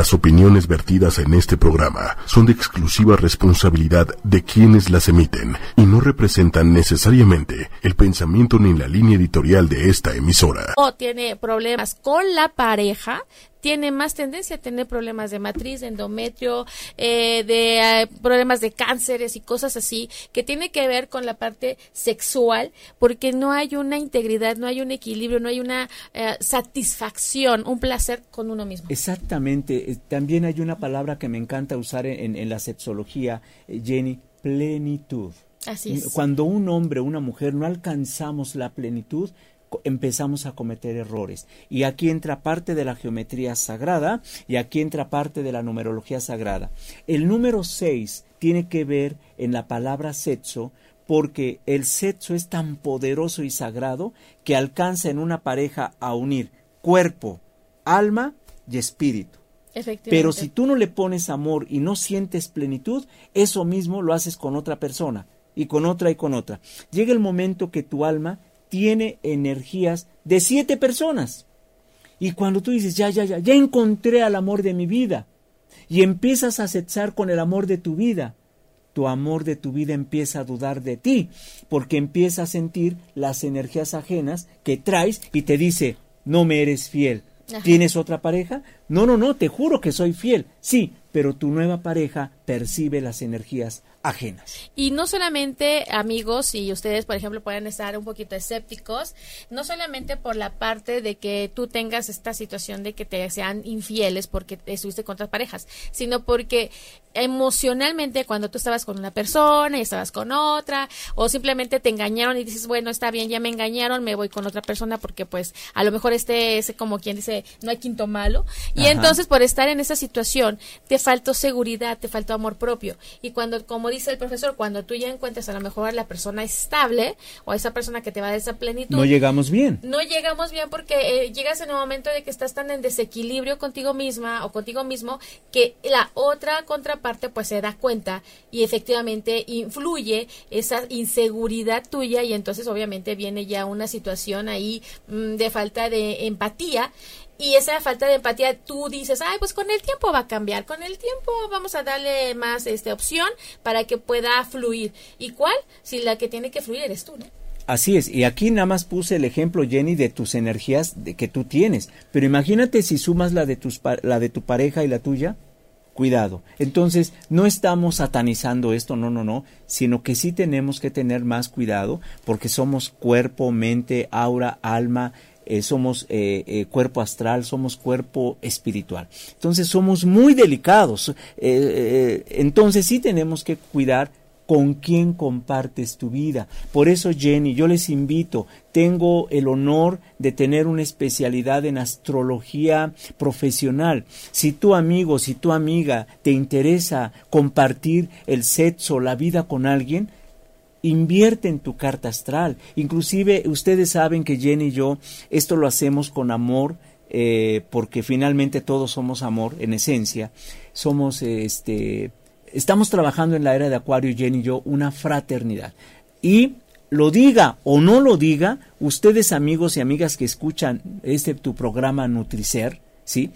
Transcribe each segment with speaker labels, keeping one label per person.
Speaker 1: Las opiniones vertidas en este programa son de exclusiva responsabilidad de quienes las emiten y no representan necesariamente el pensamiento ni la línea editorial de esta emisora.
Speaker 2: O tiene problemas con la pareja, tiene más tendencia a tener problemas de matriz, de endometrio, eh, de eh, problemas de cánceres y cosas así, que tiene que ver con la parte sexual, porque no hay una integridad, no hay un equilibrio, no hay una eh, satisfacción, un placer con uno mismo.
Speaker 3: Exactamente. También hay una palabra que me encanta usar en, en la sexología, Jenny, plenitud.
Speaker 2: Así es.
Speaker 3: Cuando un hombre o una mujer no alcanzamos la plenitud, empezamos a cometer errores. Y aquí entra parte de la geometría sagrada y aquí entra parte de la numerología sagrada. El número 6 tiene que ver en la palabra sexo porque el sexo es tan poderoso y sagrado que alcanza en una pareja a unir cuerpo, alma y espíritu. Pero si tú no le pones amor y no sientes plenitud, eso mismo lo haces con otra persona y con otra y con otra. Llega el momento que tu alma tiene energías de siete personas. Y cuando tú dices, ya, ya, ya, ya encontré al amor de mi vida, y empiezas a sexar con el amor de tu vida, tu amor de tu vida empieza a dudar de ti, porque empieza a sentir las energías ajenas que traes y te dice, no me eres fiel. ¿Tienes otra pareja? No, no, no, te juro que soy fiel. Sí, pero tu nueva pareja percibe las energías ajenas.
Speaker 2: Y no solamente amigos y ustedes, por ejemplo, pueden estar un poquito escépticos, no solamente por la parte de que tú tengas esta situación de que te sean infieles porque estuviste con otras parejas, sino porque emocionalmente cuando tú estabas con una persona y estabas con otra o simplemente te engañaron y dices, bueno, está bien, ya me engañaron, me voy con otra persona porque pues a lo mejor este es como quien dice, no hay quinto malo. Y entonces por estar en esa situación te faltó seguridad, te faltó amor propio. Y cuando, como dice el profesor, cuando tú ya encuentras a lo mejor a la persona estable o a esa persona que te va a dar esa plenitud.
Speaker 3: No llegamos bien.
Speaker 2: No llegamos bien porque eh, llegas en un momento de que estás tan en desequilibrio contigo misma o contigo mismo que la otra contraparte pues se da cuenta y efectivamente influye esa inseguridad tuya y entonces obviamente viene ya una situación ahí mm, de falta de empatía y esa falta de empatía tú dices, ay, pues con el tiempo va a cambiar, con el tiempo vamos a darle más este, opción para que pueda fluir. ¿Y cuál? Si la que tiene que fluir eres tú, ¿no?
Speaker 3: Así es, y aquí nada más puse el ejemplo, Jenny, de tus energías de que tú tienes, pero imagínate si sumas la de, tus, la de tu pareja y la tuya, cuidado. Entonces, no estamos satanizando esto, no, no, no, sino que sí tenemos que tener más cuidado porque somos cuerpo, mente, aura, alma, eh, somos eh, eh, cuerpo astral, somos cuerpo espiritual. Entonces somos muy delicados. entonces sí tenemos que cuidar con quién compartes tu vida. Por eso, Jenny, yo les invito, tengo el honor de tener una especialidad en astrología profesional. Si tu amigo, si tu amiga te interesa compartir el sexo, la vida con alguien, Invierte en tu carta astral. Inclusive ustedes saben que Jenny y yo esto lo hacemos con amor, eh, porque finalmente todos somos amor en esencia. Somos, este, estamos trabajando en la era de Acuario, Jenny y yo, una fraternidad. Y lo diga o no lo diga, ustedes amigos y amigas que escuchan este tu programa Nutricer, ¿sí?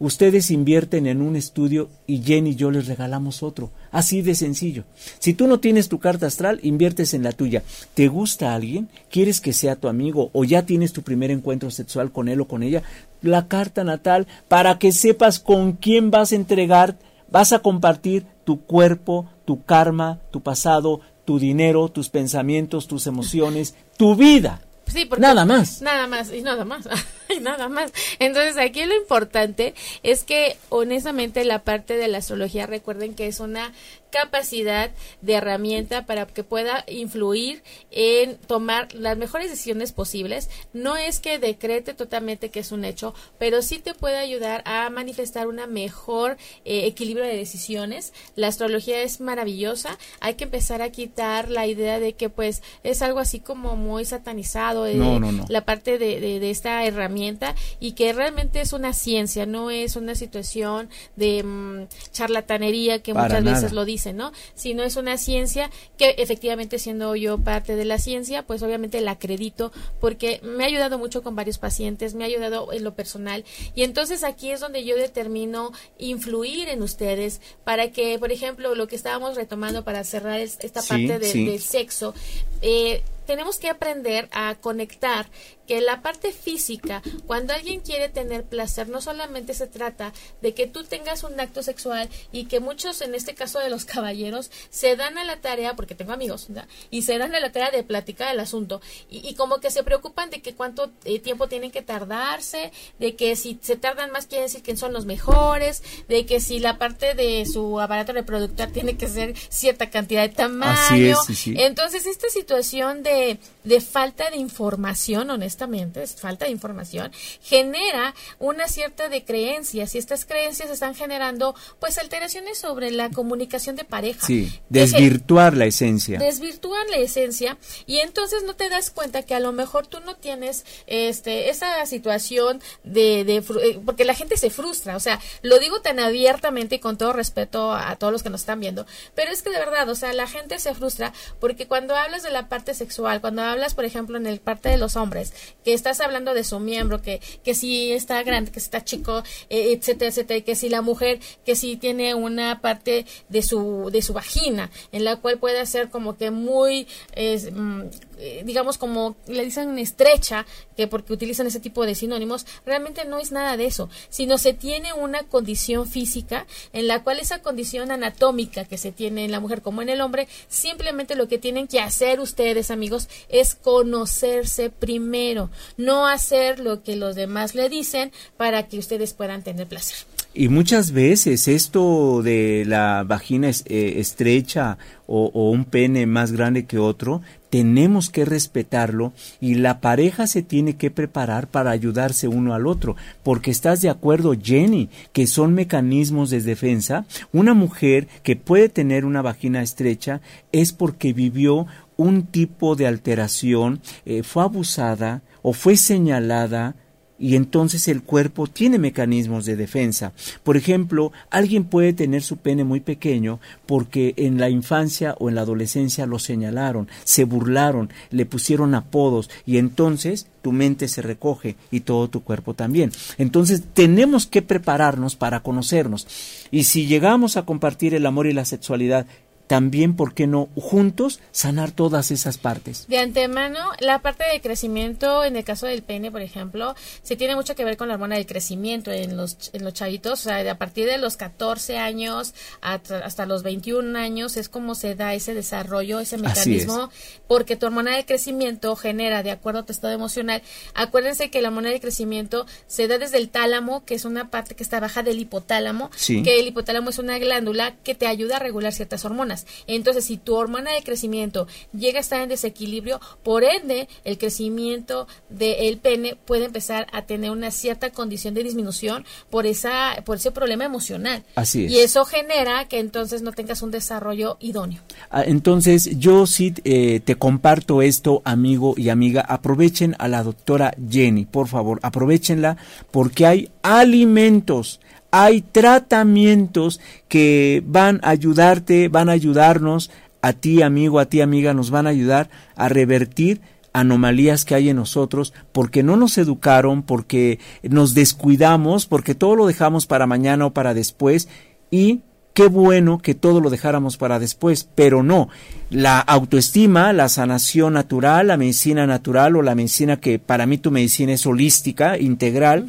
Speaker 3: Ustedes invierten en un estudio y Jenny y yo les regalamos otro. Así de sencillo. Si tú no tienes tu carta astral, inviertes en la tuya. ¿Te gusta alguien? ¿Quieres que sea tu amigo? ¿O ya tienes tu primer encuentro sexual con él o con ella? La carta natal para que sepas con quién vas a entregar, vas a compartir tu cuerpo, tu karma, tu pasado, tu dinero, tus pensamientos, tus emociones, tu vida.
Speaker 2: Sí, porque
Speaker 3: nada más.
Speaker 2: Nada más, y nada más, y nada más. Entonces aquí lo importante es que honestamente la parte de la astrología, recuerden que es una capacidad de herramienta para que pueda influir en tomar las mejores decisiones posibles. No es que decrete totalmente que es un hecho, pero sí te puede ayudar a manifestar una mejor eh, equilibrio de decisiones. La astrología es maravillosa. Hay que empezar a quitar la idea de que pues es algo así como muy satanizado.
Speaker 3: no, no, no.
Speaker 2: La parte de, de, esta herramienta y que realmente es una ciencia, no es una situación de mm, charlatanería que muchas veces lo ¿no? Sino es una ciencia que efectivamente siendo yo parte de la ciencia, pues obviamente la acredito porque me ha ayudado mucho con varios pacientes, me ha ayudado en lo personal y entonces aquí es donde yo determino influir en ustedes para que, por ejemplo, lo que estábamos retomando para cerrar esta parte del sexo, eh, tenemos que aprender a conectar que la parte física, cuando alguien quiere tener placer, no solamente se trata de que tú tengas un acto sexual y que muchos, en este caso de los caballeros, se dan a la tarea, porque tengo amigos, y se dan a la tarea de platicar el asunto, y, como que se preocupan de que cuánto eh, tiempo tienen que tardarse, de que si se tardan más quiere decir que son los mejores, de que si la parte de su aparato reproductor tiene que ser cierta cantidad de tamaño. Entonces, esta situación de, de falta de información, honestamente, es falta de información, genera una cierta de creencias y estas creencias están generando pues alteraciones sobre la comunicación de pareja.
Speaker 3: Sí, desvirtuar la esencia.
Speaker 2: Desvirtúan la esencia y entonces no te das cuenta que a lo mejor tú no tienes este esa situación de, de eh, porque la gente se frustra, o sea, lo digo tan abiertamente y con todo respeto a todos los que nos están viendo, pero es que de verdad, o sea, la gente se frustra porque cuando hablas de la parte sexual, cuando hablas, por ejemplo, en el parte de los hombres, que estás hablando de su miembro, que, que si está grande, que si está chico, eh, etcétera, etcétera, que si la mujer, que si tiene una parte de su, de su vagina, en la cual puede ser como que muy, mm, eh, digamos, como le dicen estrecha, que porque utilizan ese tipo de sinónimos, realmente no es nada de eso, sino se tiene una condición física en la cual esa condición anatómica que se tiene en la mujer como en el hombre, simplemente lo que tienen que hacer ustedes, amigos, es conocerse primero, no hacer lo que los demás le dicen para que ustedes puedan tener placer.
Speaker 3: Y muchas veces esto de la vagina eh, estrecha o, un pene más grande que otro, tenemos que respetarlo y la pareja se tiene que preparar para ayudarse uno al otro, porque estás de acuerdo, Jenny, que son mecanismos de defensa. Una mujer que puede tener una vagina estrecha es porque vivió un tipo de alteración, eh, fue abusada o fue señalada y entonces el cuerpo tiene mecanismos de defensa. Por ejemplo, alguien puede tener su pene muy pequeño porque en la infancia o en la adolescencia lo señalaron, se burlaron, le pusieron apodos y entonces tu mente se recoge y todo tu cuerpo también. Entonces tenemos que prepararnos para conocernos. Y si llegamos a compartir el amor y la sexualidad también, ¿por qué no juntos sanar todas esas partes?
Speaker 2: De antemano, la parte de crecimiento, en el caso del pene, por ejemplo, se tiene mucho que ver con la hormona del crecimiento en los, en los chavitos, o sea, a partir de los 14 años hasta, los 21 años es como se da ese desarrollo, ese mecanismo, porque tu hormona de crecimiento genera, de acuerdo a tu estado emocional, acuérdense que la hormona de crecimiento se da desde el tálamo, que es una parte que está baja del hipotálamo, que el hipotálamo es una glándula que te ayuda a regular ciertas hormonas. Entonces, si tu hormona de crecimiento llega a estar en desequilibrio, por ende, el crecimiento del pene puede empezar a tener una cierta condición de disminución por esa por ese problema emocional.
Speaker 3: Así es.
Speaker 2: Y eso genera que entonces no tengas un desarrollo idóneo.
Speaker 3: Ah, entonces, yo sí eh, te comparto esto, amigo y amiga. Aprovechen a la doctora Jenny, por favor, aprovechenla porque hay alimentos hay tratamientos que van a ayudarte, van a ayudarnos, a ti amigo, a ti amiga, nos van a ayudar a revertir anomalías que hay en nosotros porque no nos educaron, porque nos descuidamos, porque todo lo dejamos para mañana o para después y qué bueno que todo lo dejáramos para después, pero no. La autoestima, la sanación natural, la medicina natural o la medicina que para mí tu medicina es holística, integral,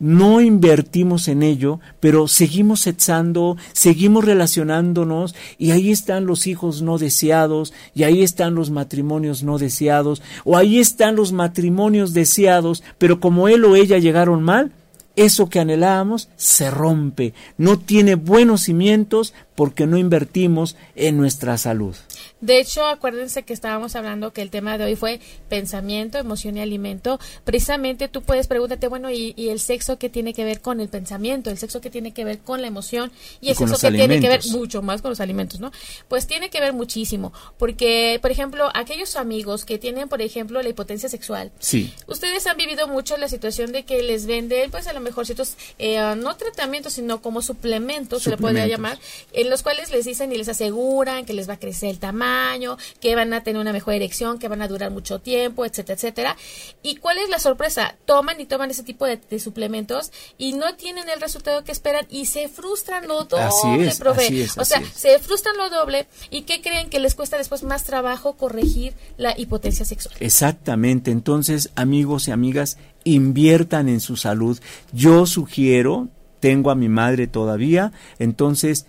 Speaker 3: no invertimos en ello, pero seguimos echando, seguimos relacionándonos y ahí están los hijos no deseados y ahí están los matrimonios no deseados o ahí están los matrimonios deseados, pero como él o ella llegaron mal, eso que anhelábamos se rompe, no tiene buenos cimientos porque no invertimos en nuestra salud.
Speaker 2: De hecho, acuérdense que estábamos hablando que el tema de hoy fue pensamiento, emoción y alimento. Precisamente tú puedes pregúntate, bueno, ¿y, el sexo qué tiene que ver con el pensamiento? ¿El sexo qué tiene que ver con la emoción? Y el sexo qué tiene que ver mucho más con los alimentos, ¿no? Pues tiene que ver muchísimo. Porque, por ejemplo, aquellos amigos que tienen, por ejemplo, la hipotencia sexual.
Speaker 3: Sí.
Speaker 2: Ustedes han vivido mucho la situación de que les venden, pues a lo mejor ciertos, eh, no tratamientos, sino como suplementos, se le podría llamar, en los cuales les dicen y les aseguran que les va a crecer el tamaño año, que van a tener una mejor erección, que van a durar mucho tiempo, etcétera, etcétera. ¿Y cuál es la sorpresa? Toman y toman ese tipo de, suplementos y no tienen el resultado que esperan y se frustran lo doble, profe. o sea, se frustran lo doble y ¿qué creen que les cuesta después más trabajo corregir la hipotencia sexual?
Speaker 3: Exactamente. Entonces, amigos y amigas, inviertan en su salud. Yo sugiero, tengo a mi madre todavía, entonces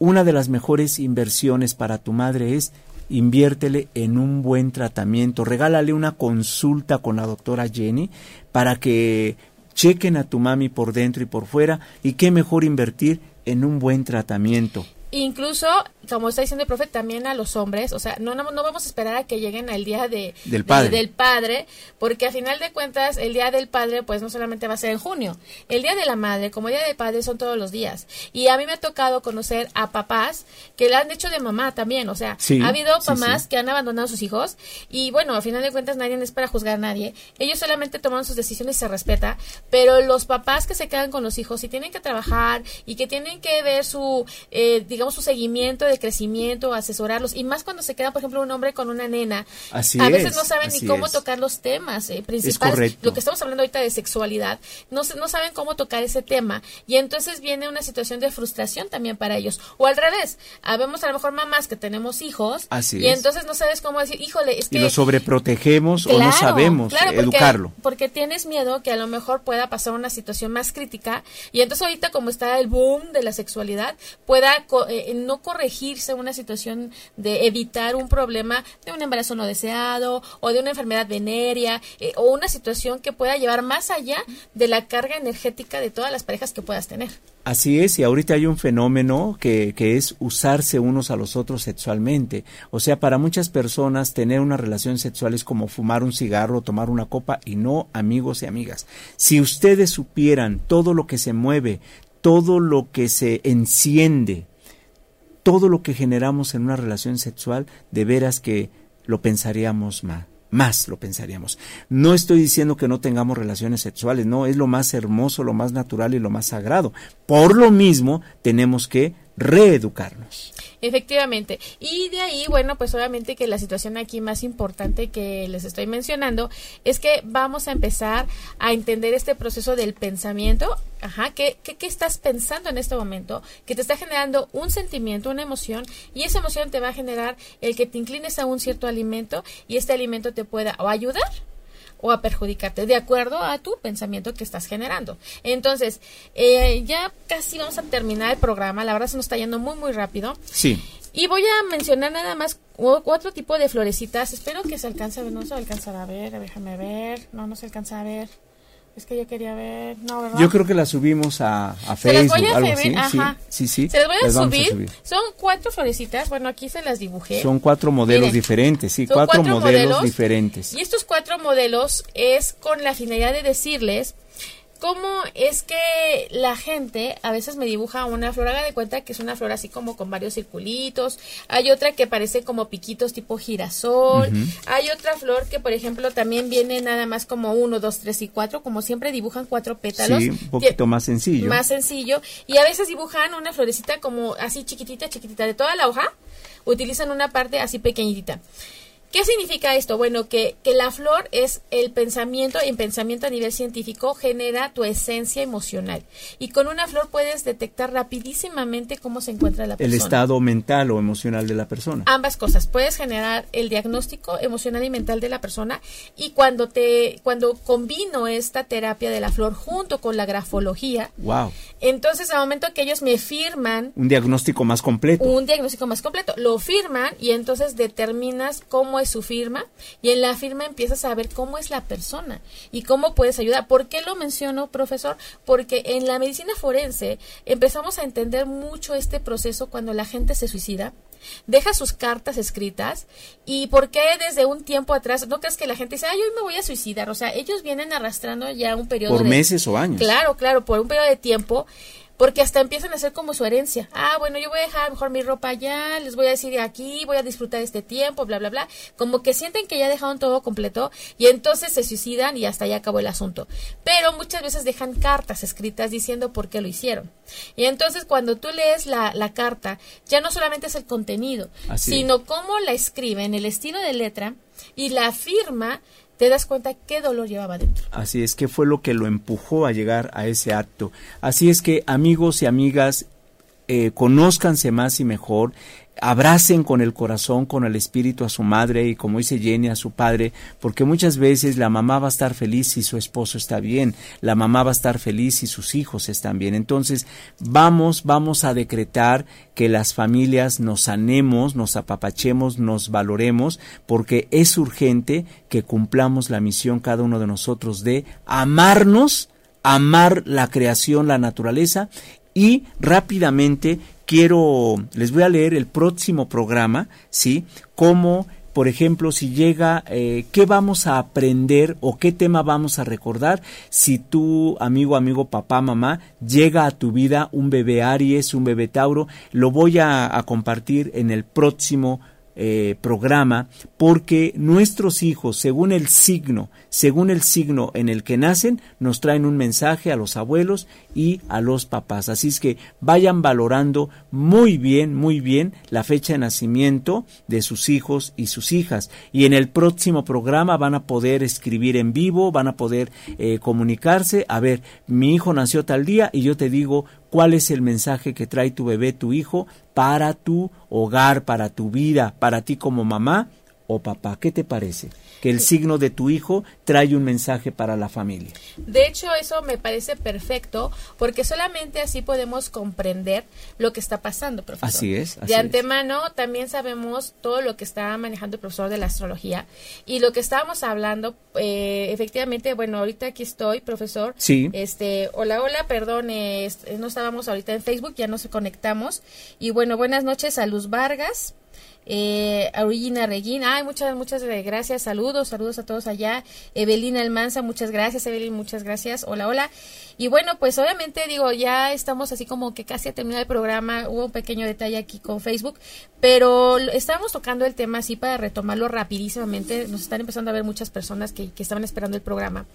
Speaker 3: una de las mejores inversiones para tu madre es inviértele en un buen tratamiento, regálale una consulta con la doctora Jenny para que chequen a tu mami por dentro y por fuera y qué mejor invertir en un buen tratamiento.
Speaker 2: Incluso como está diciendo el profe, también a los hombres, o sea, no, no, vamos a esperar a que lleguen al día de,
Speaker 3: del, padre.
Speaker 2: del padre, porque a final de cuentas el día del padre pues no solamente va a ser en junio, el día de la madre como día del padre son todos los días. Y a mí me ha tocado conocer a papás que le han hecho de mamá también, o sea, ha habido mamás que han abandonado a sus hijos y bueno, a final de cuentas nadie es para juzgar a nadie, ellos solamente toman sus decisiones y se respeta, pero los papás que se quedan con los hijos y tienen que trabajar y que tienen que ver su, eh, digamos, su seguimiento de crecimiento, asesorarlos, y más cuando se queda, por ejemplo, un hombre con una nena.
Speaker 3: Así
Speaker 2: a veces no saben ni cómo tocar los temas eh, principales. Lo que estamos hablando ahorita de sexualidad, no, no saben cómo tocar ese tema. Y entonces viene una situación de frustración también para ellos. O al revés, habemos a lo mejor mamás que tenemos hijos, y entonces no sabes cómo decir, híjole, es que...
Speaker 3: Y lo sobreprotegemos o no sabemos educarlo.
Speaker 2: Porque tienes miedo que a lo mejor pueda pasar una situación más crítica, y entonces ahorita como está el boom de la sexualidad, pueda eh, no corregir una situación de evitar un problema de un embarazo no deseado o de una enfermedad venérea eh, o una situación que pueda llevar más allá de la carga energética de todas las parejas que puedas tener.
Speaker 3: Así es, y ahorita hay un fenómeno que, que, es usarse unos a los otros sexualmente. O sea, para muchas personas tener una relación sexual es como fumar un cigarro, tomar una copa y no amigos y amigas. Si ustedes supieran todo lo que se mueve, todo lo que se enciende todo lo que generamos en una relación sexual, de veras que lo pensaríamos más más lo pensaríamos. No estoy diciendo que no tengamos relaciones sexuales, no, es lo más hermoso, lo más natural y lo más sagrado. Por lo mismo, tenemos que reeducarnos.
Speaker 2: Efectivamente. Y de ahí, bueno, pues obviamente que la situación aquí más importante que les estoy mencionando es que vamos a empezar a entender este proceso del pensamiento. Ajá, ¿qué, qué, qué estás pensando en este momento? Que te está generando un sentimiento, una emoción, y esa emoción te va a generar el que te inclines a un cierto alimento y este alimento te pueda o ayudar o a perjudicarte de acuerdo a tu pensamiento que estás generando. Entonces, eh, ya casi vamos a terminar el programa, la verdad se nos está yendo muy, muy rápido.
Speaker 3: Sí.
Speaker 2: Y voy a mencionar nada más otro tipo de florecitas. Espero que se alcance a ver, no se alcanza a ver, déjame ver, no, no se alcanza a ver. Es que yo quería ver, no, ¿verdad?
Speaker 3: Yo creo que la subimos a, a Facebook, algo así.
Speaker 2: Ajá.
Speaker 3: Sí, sí,
Speaker 2: Se las voy a, subir. Son cuatro florecitas, bueno, aquí se las dibujé.
Speaker 3: Son cuatro modelos diferentes, sí, cuatro, modelos diferentes.
Speaker 2: Y estos cuatro modelos es con la finalidad de decirles cómo es que la gente a veces me dibuja una flor, haga de cuenta que es una flor así como con varios circulitos, hay otra que parece como piquitos tipo girasol, hay otra flor que por ejemplo también viene nada más como uno, dos, tres y cuatro, como siempre dibujan cuatro pétalos.
Speaker 3: Sí, un poquito más sencillo.
Speaker 2: Más sencillo, y a veces dibujan una florecita como así chiquitita, chiquitita de toda la hoja, utilizan una parte así pequeñita. ¿Qué significa esto? Bueno, que, que la flor es el pensamiento, en pensamiento a nivel científico genera tu esencia emocional. Y con una flor puedes detectar rapidísimamente cómo se encuentra la persona.
Speaker 3: El estado mental o emocional de la persona.
Speaker 2: Ambas cosas. Puedes generar el diagnóstico emocional y mental de la persona. Y cuando te, cuando combino esta terapia de la flor junto con la grafología,
Speaker 3: wow.
Speaker 2: entonces al momento que ellos me firman
Speaker 3: un diagnóstico más completo.
Speaker 2: Un diagnóstico más completo. Lo firman y entonces determinas cómo es su firma y en la firma empiezas a ver cómo es la persona y cómo puedes ayudar. ¿Por qué lo menciono, profesor? Porque en la medicina forense empezamos a entender mucho este proceso cuando la gente se suicida deja sus cartas escritas y por qué desde un tiempo atrás, no crees que la gente dice, ay, hoy me voy a suicidar, o sea, ellos vienen arrastrando ya un periodo
Speaker 3: por meses o años.
Speaker 2: Claro, claro, por un periodo de tiempo porque hasta empiezan a hacer como su herencia. Ah, bueno, yo voy a dejar mejor mi ropa allá, les voy a decir aquí, voy a disfrutar este tiempo, bla, bla, bla. Como que sienten que ya dejaron todo completo y entonces se suicidan y hasta ya acabó el asunto. Pero muchas veces dejan cartas escritas diciendo por qué lo hicieron. Y entonces cuando tú lees la, la carta, ya no solamente es el contenido, sino cómo la escriben, el estilo de letra y la firma te das cuenta qué dolor llevaba dentro.
Speaker 3: Así es, que fue lo que lo empujó a llegar a ese acto. Así es que amigos y amigas, eh, conózcanse más y mejor, abracen con el corazón, con el espíritu a su madre y como dice Jenny a su padre, porque muchas veces la mamá va a estar feliz si su esposo está bien, la mamá va a estar feliz si sus hijos están bien. Entonces, vamos, vamos a decretar que las familias nos sanemos, nos apapachemos, nos valoremos, porque es urgente que cumplamos la misión cada uno de nosotros de amarnos, amar la creación, la naturaleza y rápidamente quiero, les voy a leer el próximo programa, ¿sí? Cómo, por ejemplo, si llega, eh, ¿qué vamos a aprender o qué tema vamos a recordar si tu amigo, amigo, papá, mamá, llega a tu vida un bebé Aries, un bebé Tauro? Lo voy a, a compartir en el próximo eh, programa porque nuestros hijos, según el signo, según el signo en el que nacen, nos traen un mensaje a los abuelos y a los papás. Así es que vayan valorando muy bien, muy bien la fecha de nacimiento de sus hijos y sus hijas. Y en el próximo programa van a poder escribir en vivo, van a poder eh, comunicarse. A ver, mi hijo nació tal día y yo te digo cuál es el mensaje que trae tu bebé, tu hijo, para tu hogar, para tu vida, para ti como mamá o papá. ¿Qué te parece? que el signo de tu hijo trae un mensaje para la familia.
Speaker 2: De hecho, eso me parece perfecto porque solamente así podemos comprender lo que está pasando, profesor.
Speaker 3: Así es.
Speaker 2: de antemano también sabemos todo lo que está manejando el profesor de la astrología y lo que estábamos hablando, eh, efectivamente, bueno, ahorita aquí estoy, profesor.
Speaker 3: Sí.
Speaker 2: Este, hola, hola, perdón, no estábamos ahorita en Facebook, ya nos conectamos. Y bueno, buenas noches a Luz Vargas eh, Regina Regina, ay, muchas, muchas gracias, saludos, saludos a todos allá, Evelina Almanza, muchas gracias, Evelina, muchas gracias, hola, hola, y bueno, pues obviamente digo, ya estamos así como que casi a terminar el programa, hubo un pequeño detalle aquí con Facebook, pero estábamos tocando el tema así para retomarlo rapidísimamente, nos están empezando a ver muchas personas que, que estaban esperando el programa.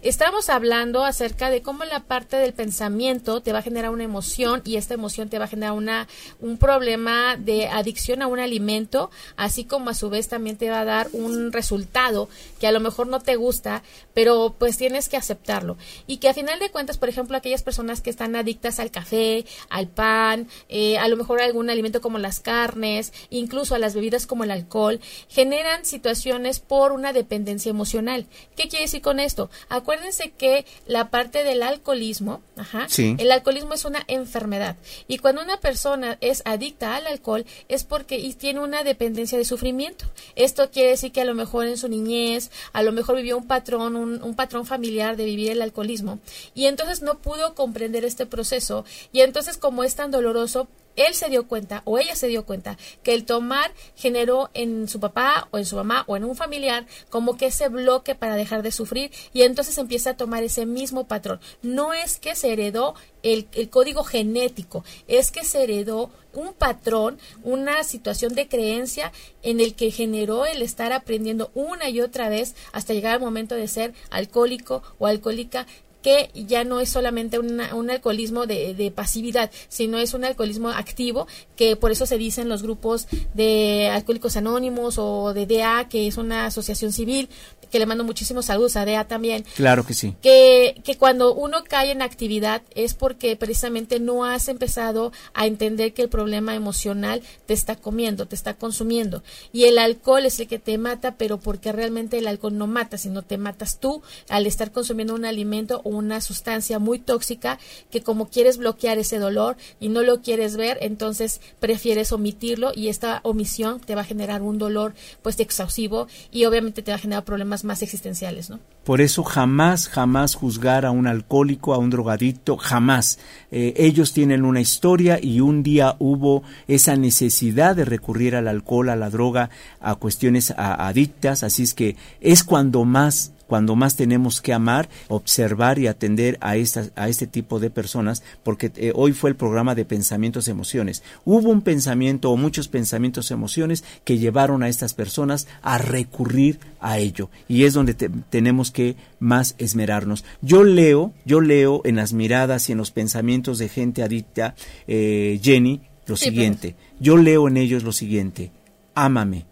Speaker 2: Estábamos hablando acerca de cómo la parte del pensamiento te va a generar una emoción y esta emoción te va a generar una, un problema de adicción a un alimento, así como a su vez también te va a dar un resultado que a lo mejor no te gusta, pero pues tienes que aceptarlo. Y que a final de cuentas por ejemplo, aquellas personas que están adictas al café, al pan, eh, a lo mejor a algún alimento como las carnes, incluso a las bebidas como el alcohol, generan situaciones por una dependencia emocional. ¿Qué quiere decir con esto? Acuérdense que la parte del alcoholismo, ajá, el alcoholismo es una enfermedad. Y cuando una persona es adicta al alcohol es porque tiene una dependencia de sufrimiento. Esto quiere decir que a lo mejor en su niñez, a lo mejor vivió un patrón, un, un patrón familiar de vivir el alcoholismo. Y entonces entonces no pudo comprender este proceso y entonces como es tan doloroso, él se dio cuenta o ella se dio cuenta que el tomar generó en su papá o en su mamá o en un familiar como que ese bloque para dejar de sufrir y entonces empieza a tomar ese mismo patrón. No es que se heredó el, el código genético, es que se heredó un patrón, una situación de creencia en el que generó el estar aprendiendo una y otra vez hasta llegar al momento de ser alcohólico o alcohólica que ya no es solamente un alcoholismo de, pasividad, sino es un alcoholismo activo, que por eso se dicen los grupos de alcohólicos anónimos o de DA, que es una asociación civil, que le mando muchísimos saludos a DEA también.
Speaker 3: Claro que sí.
Speaker 2: Que, que cuando uno cae en actividad es porque precisamente no has empezado a entender que el problema emocional te está comiendo, te está consumiendo. Y el alcohol es el que te mata, pero porque realmente el alcohol no mata, sino te matas tú al estar consumiendo un alimento o una sustancia muy tóxica que como quieres bloquear ese dolor y no lo quieres ver, entonces prefieres omitirlo y esta omisión te va a generar un dolor pues exhaustivo y obviamente te va a generar problemas más existenciales, ¿no?
Speaker 3: Por eso jamás, jamás juzgar a un alcohólico, a un drogadicto, jamás. Eh, ellos tienen una historia y un día hubo esa necesidad de recurrir al alcohol, a la droga, a cuestiones adictas, así es que es cuando más cuando más tenemos que amar, observar y atender a, estas, a este tipo de personas, porque eh, hoy fue el programa de pensamientos emociones. Hubo un pensamiento o muchos pensamientos emociones que llevaron a estas personas a recurrir a ello. Y es donde tenemos que más esmerarnos. Yo leo, yo leo en las miradas y en los pensamientos de gente adicta, eh, Jenny, lo siguiente. Yo leo en ellos lo siguiente. Ámame.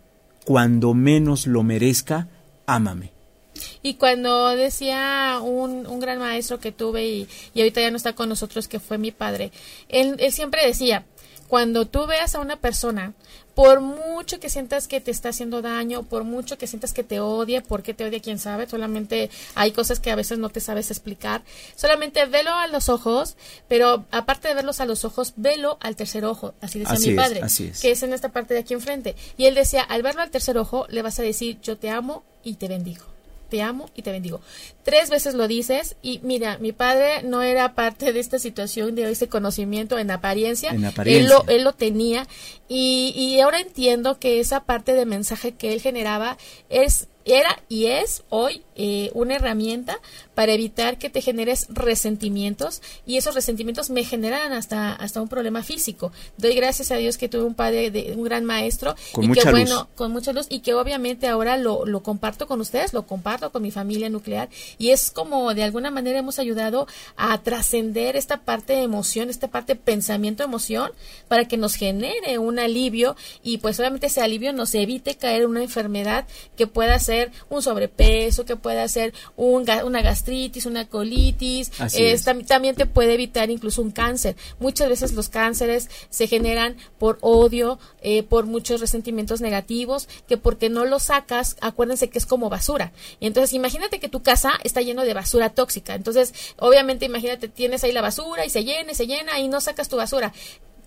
Speaker 3: Cuando menos lo merezca, ámame.
Speaker 2: Y cuando decía un, un gran maestro que tuve y, y, ahorita ya no está con nosotros, que fue mi padre, él, él siempre decía, cuando tú veas a una persona, por mucho que sientas que te está haciendo daño, por mucho que sientas que te odia, porque te odia, quién sabe, solamente hay cosas que a veces no te sabes explicar, solamente velo a los ojos, pero aparte de verlos a los ojos, velo al tercer ojo, así decía mi padre, que es en esta parte de aquí enfrente. Y él decía, al verlo al tercer ojo, le vas a decir, yo te amo y te bendigo te amo y te bendigo. Tres veces lo dices y mira, mi padre no era parte de esta situación, de ese conocimiento en apariencia.
Speaker 3: En apariencia.
Speaker 2: Él, lo, él lo tenía y, y ahora entiendo que esa parte de mensaje que él generaba es era y es hoy eh, una herramienta para evitar que te generes resentimientos y esos resentimientos me generan hasta hasta un problema físico. Doy gracias a Dios que tuve un padre de un gran maestro
Speaker 3: con
Speaker 2: y
Speaker 3: mucha
Speaker 2: que
Speaker 3: luz.
Speaker 2: bueno, con mucha luz y que obviamente ahora lo, lo comparto con ustedes, lo comparto con mi familia nuclear y es como de alguna manera hemos ayudado a trascender esta parte de emoción, esta parte de pensamiento emoción para que nos genere un alivio y pues obviamente ese alivio nos evite caer en una enfermedad que pueda ser un sobrepeso, que puede ser un, una gastritis, una colitis,
Speaker 3: eh,
Speaker 2: también te puede evitar incluso un cáncer. Muchas veces los cánceres se generan por odio, eh, por muchos resentimientos negativos, que porque no los sacas, acuérdense que es como basura. Y entonces imagínate que tu casa está lleno de basura tóxica. Entonces, obviamente, imagínate, tienes ahí la basura y se llena, y se llena y no sacas tu basura.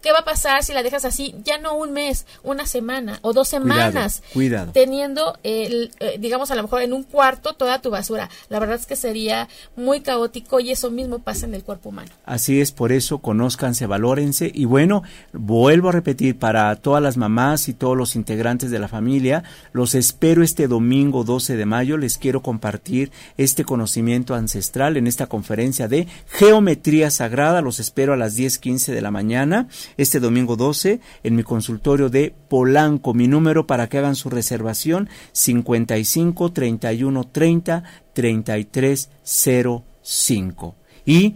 Speaker 2: ¿Qué va a pasar si la dejas así? Ya no un mes, una semana o dos semanas.
Speaker 3: Cuidado.
Speaker 2: Teniendo, eh, digamos, a lo mejor en un cuarto toda tu basura. La verdad es que sería muy caótico y eso mismo pasa en el cuerpo humano.
Speaker 3: Así es, por eso conózcanse, valórense. Y bueno, vuelvo a repetir, para todas las mamás y todos los integrantes de la familia, los espero este domingo 12 de mayo. Les quiero compartir este conocimiento ancestral en esta conferencia de Geometría Sagrada. Los espero a las 10:15 de la mañana este domingo 12 en mi consultorio de Polanco. Mi número para que hagan su reservación 55 31 30 33 05. Y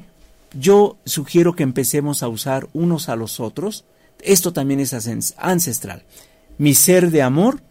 Speaker 3: yo sugiero que empecemos a usar unos a los otros. Esto también es ancestral. Mi ser de amor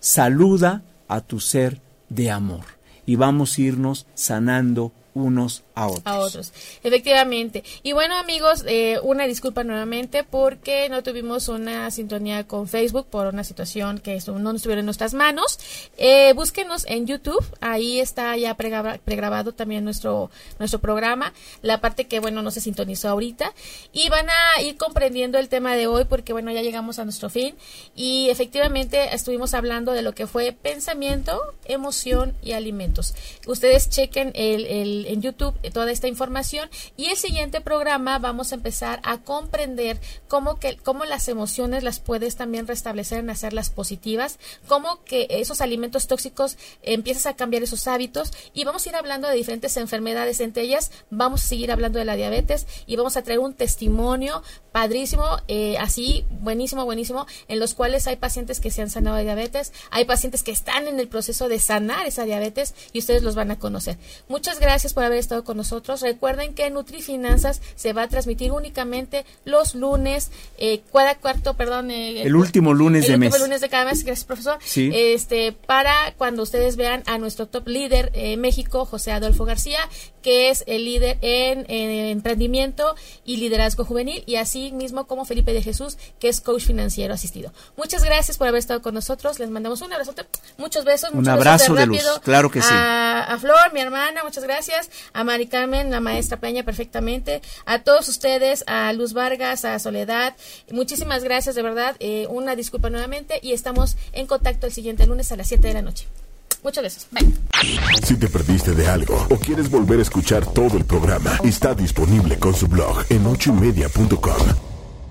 Speaker 3: saluda a tu ser de amor. Y vamos a irnos sanando unos a otros.
Speaker 2: A otros, efectivamente. Y bueno, amigos, eh, una disculpa nuevamente porque no tuvimos una sintonía con Facebook por una situación que no estuviera en nuestras manos. Eh, búsquenos en YouTube, ahí está ya pregrabado también nuestro, nuestro programa, la parte que, bueno, no se sintonizó ahorita. Y van a ir comprendiendo el tema de hoy porque, bueno, ya llegamos a nuestro fin. Y efectivamente estuvimos hablando de lo que fue pensamiento, emoción y alimentos. Ustedes chequen el, el en YouTube toda esta información. Y el siguiente programa vamos a empezar a comprender cómo que cómo las emociones las puedes también restablecer en hacerlas positivas, cómo que esos alimentos tóxicos empiezas a cambiar esos hábitos. Y vamos a ir hablando de diferentes enfermedades, entre ellas vamos a seguir hablando de la diabetes y vamos a traer un testimonio padrísimo, eh, así buenísimo, buenísimo, en los cuales hay pacientes que se han sanado de diabetes, hay pacientes que están en el proceso de sanar esa diabetes y ustedes los van a conocer. Muchas gracias por haber estado con nosotros. Recuerden que NutriFinanzas se va a transmitir únicamente los lunes, eh, cada cuarto, perdón.
Speaker 3: Eh, el último lunes
Speaker 2: el
Speaker 3: de
Speaker 2: último
Speaker 3: mes.
Speaker 2: lunes de cada mes, gracias profesor.
Speaker 3: Sí.
Speaker 2: Este, para cuando ustedes vean a nuestro top líder eh, México, José Adolfo García, que es el líder en, en, emprendimiento y liderazgo juvenil, y así mismo como Felipe de Jesús, que es coach financiero asistido. Muchas gracias por haber estado con nosotros. Les mandamos un abrazo, muchos besos.
Speaker 3: Un
Speaker 2: muchos
Speaker 3: abrazo
Speaker 2: besos
Speaker 3: de
Speaker 2: rápido
Speaker 3: luz, claro que sí.
Speaker 2: A, a Flor, mi hermana, muchas gracias. A Mari Carmen, la maestra Peña, perfectamente. A todos ustedes, a Luz Vargas, a Soledad, muchísimas gracias, de verdad. Eh, una disculpa nuevamente y estamos en contacto el siguiente lunes a las 7 de la noche. Muchas gracias. Bye.
Speaker 1: Si te perdiste de algo o quieres volver a escuchar todo el programa, está disponible con su blog en ochoymedia.com.